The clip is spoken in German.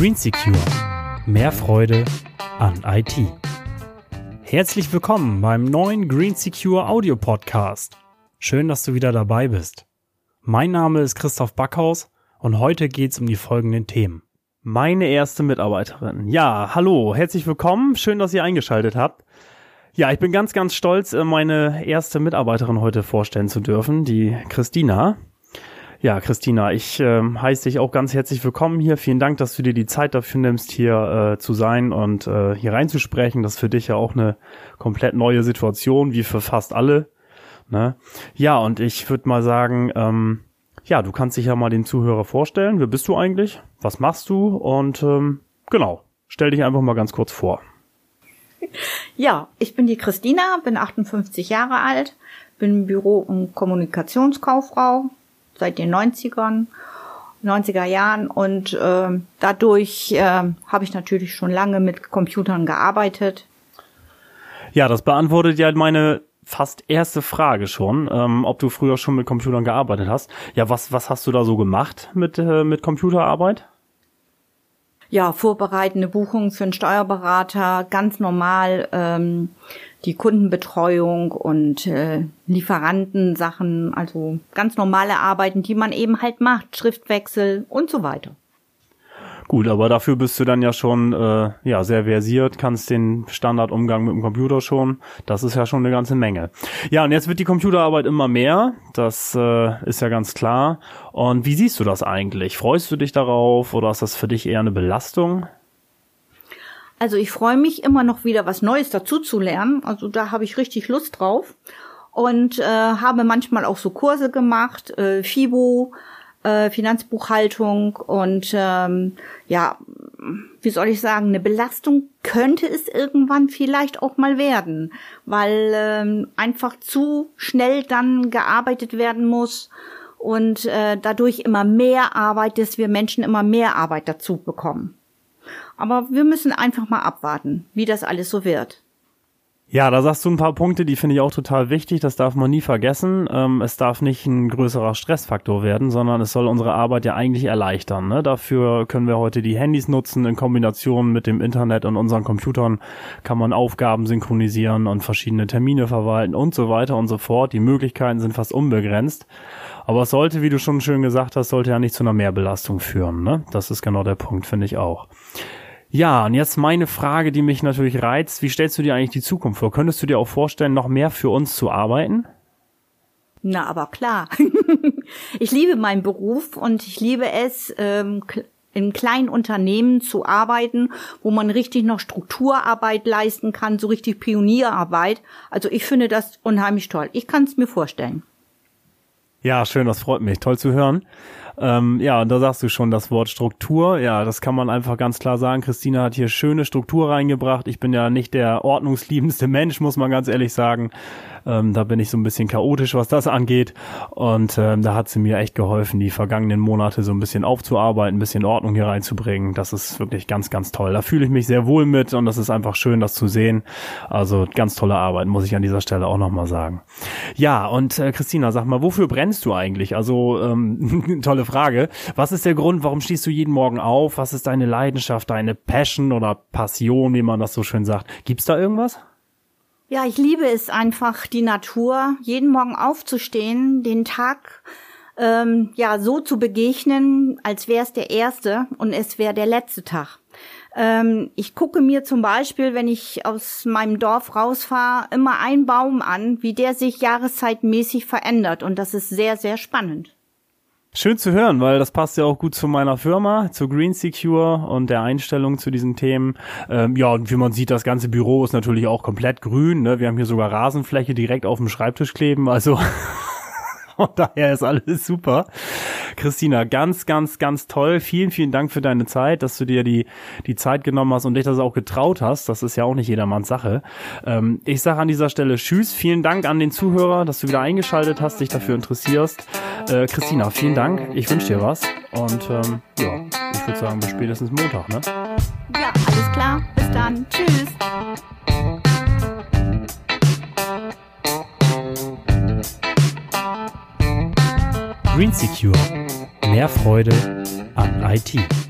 Green Secure. Mehr Freude an IT. Herzlich willkommen beim neuen Green Secure Audio Podcast. Schön, dass du wieder dabei bist. Mein Name ist Christoph Backhaus und heute geht's um die folgenden Themen. Meine erste Mitarbeiterin. Ja, hallo, herzlich willkommen. Schön, dass ihr eingeschaltet habt. Ja, ich bin ganz, ganz stolz, äh, meine erste Mitarbeiterin heute vorstellen zu dürfen, die Christina. Ja, Christina, ich äh, heiße dich auch ganz herzlich willkommen hier. Vielen Dank, dass du dir die Zeit dafür nimmst, hier äh, zu sein und äh, hier reinzusprechen. Das ist für dich ja auch eine komplett neue Situation, wie für fast alle. Ne? Ja, und ich würde mal sagen, ähm, ja, du kannst dich ja mal den Zuhörer vorstellen. Wer bist du eigentlich? Was machst du? Und ähm, genau, stell dich einfach mal ganz kurz vor. Ja, ich bin die Christina, bin 58 Jahre alt, bin Büro- und Kommunikationskauffrau, seit den 90ern, 90er Jahren und äh, dadurch äh, habe ich natürlich schon lange mit Computern gearbeitet. Ja, das beantwortet ja meine fast erste Frage schon, ähm, ob du früher schon mit Computern gearbeitet hast. Ja, was, was hast du da so gemacht mit, äh, mit Computerarbeit? Ja, vorbereitende Buchungen für einen Steuerberater, ganz normal ähm, die Kundenbetreuung und äh, Lieferantensachen, also ganz normale Arbeiten, die man eben halt macht, Schriftwechsel und so weiter. Gut, aber dafür bist du dann ja schon äh, ja sehr versiert, kannst den Standardumgang mit dem Computer schon. Das ist ja schon eine ganze Menge. Ja, und jetzt wird die Computerarbeit immer mehr. Das äh, ist ja ganz klar. Und wie siehst du das eigentlich? Freust du dich darauf oder ist das für dich eher eine Belastung? Also ich freue mich immer noch wieder was Neues dazu zu lernen. Also da habe ich richtig Lust drauf und äh, habe manchmal auch so Kurse gemacht, äh, FIBO, äh, Finanzbuchhaltung und ähm, ja, wie soll ich sagen, eine Belastung könnte es irgendwann vielleicht auch mal werden, weil ähm, einfach zu schnell dann gearbeitet werden muss und äh, dadurch immer mehr Arbeit, dass wir Menschen immer mehr Arbeit dazu bekommen. Aber wir müssen einfach mal abwarten, wie das alles so wird. Ja, da sagst du ein paar Punkte, die finde ich auch total wichtig. Das darf man nie vergessen. Ähm, es darf nicht ein größerer Stressfaktor werden, sondern es soll unsere Arbeit ja eigentlich erleichtern. Ne? Dafür können wir heute die Handys nutzen. In Kombination mit dem Internet und unseren Computern kann man Aufgaben synchronisieren und verschiedene Termine verwalten und so weiter und so fort. Die Möglichkeiten sind fast unbegrenzt. Aber es sollte, wie du schon schön gesagt hast, sollte ja nicht zu einer Mehrbelastung führen. Ne? Das ist genau der Punkt, finde ich auch. Ja, und jetzt meine Frage, die mich natürlich reizt. Wie stellst du dir eigentlich die Zukunft vor? Könntest du dir auch vorstellen, noch mehr für uns zu arbeiten? Na, aber klar. ich liebe meinen Beruf und ich liebe es, ähm, in kleinen Unternehmen zu arbeiten, wo man richtig noch Strukturarbeit leisten kann, so richtig Pionierarbeit. Also ich finde das unheimlich toll. Ich kann es mir vorstellen. Ja, schön, das freut mich. Toll zu hören. Ähm, ja, und da sagst du schon das Wort Struktur. Ja, das kann man einfach ganz klar sagen. Christina hat hier schöne Struktur reingebracht. Ich bin ja nicht der ordnungsliebendste Mensch, muss man ganz ehrlich sagen. Ähm, da bin ich so ein bisschen chaotisch, was das angeht. Und ähm, da hat sie mir echt geholfen, die vergangenen Monate so ein bisschen aufzuarbeiten, ein bisschen Ordnung hier reinzubringen. Das ist wirklich ganz, ganz toll. Da fühle ich mich sehr wohl mit und das ist einfach schön, das zu sehen. Also ganz tolle Arbeit, muss ich an dieser Stelle auch nochmal sagen. Ja, und äh, Christina, sag mal, wofür brennst du eigentlich? Also ähm, tolle Frage. Was ist der Grund, warum stehst du jeden Morgen auf? Was ist deine Leidenschaft, deine Passion oder Passion, wie man das so schön sagt? Gibt's da irgendwas? Ja, ich liebe es einfach, die Natur, jeden Morgen aufzustehen, den Tag ähm, ja so zu begegnen, als wäre es der erste und es wäre der letzte Tag. Ähm, ich gucke mir zum Beispiel, wenn ich aus meinem Dorf rausfahre, immer einen Baum an, wie der sich jahreszeitmäßig verändert und das ist sehr, sehr spannend. Schön zu hören, weil das passt ja auch gut zu meiner Firma, zu Green Secure und der Einstellung zu diesen Themen. Ähm, ja, und wie man sieht, das ganze Büro ist natürlich auch komplett grün. Ne? Wir haben hier sogar Rasenfläche direkt auf dem Schreibtisch kleben. Also Von daher ist alles super. Christina, ganz, ganz, ganz toll. Vielen, vielen Dank für deine Zeit, dass du dir die, die Zeit genommen hast und dich das auch getraut hast. Das ist ja auch nicht jedermanns Sache. Ähm, ich sage an dieser Stelle Tschüss. Vielen Dank an den Zuhörer, dass du wieder eingeschaltet hast, dich dafür interessierst. Äh, Christina, vielen Dank. Ich wünsche dir was. Und ähm, ja, ich würde sagen, bis spätestens Montag, ne? Ja, alles klar. Bis dann. Tschüss. Green Secure Mehr Freude an IT.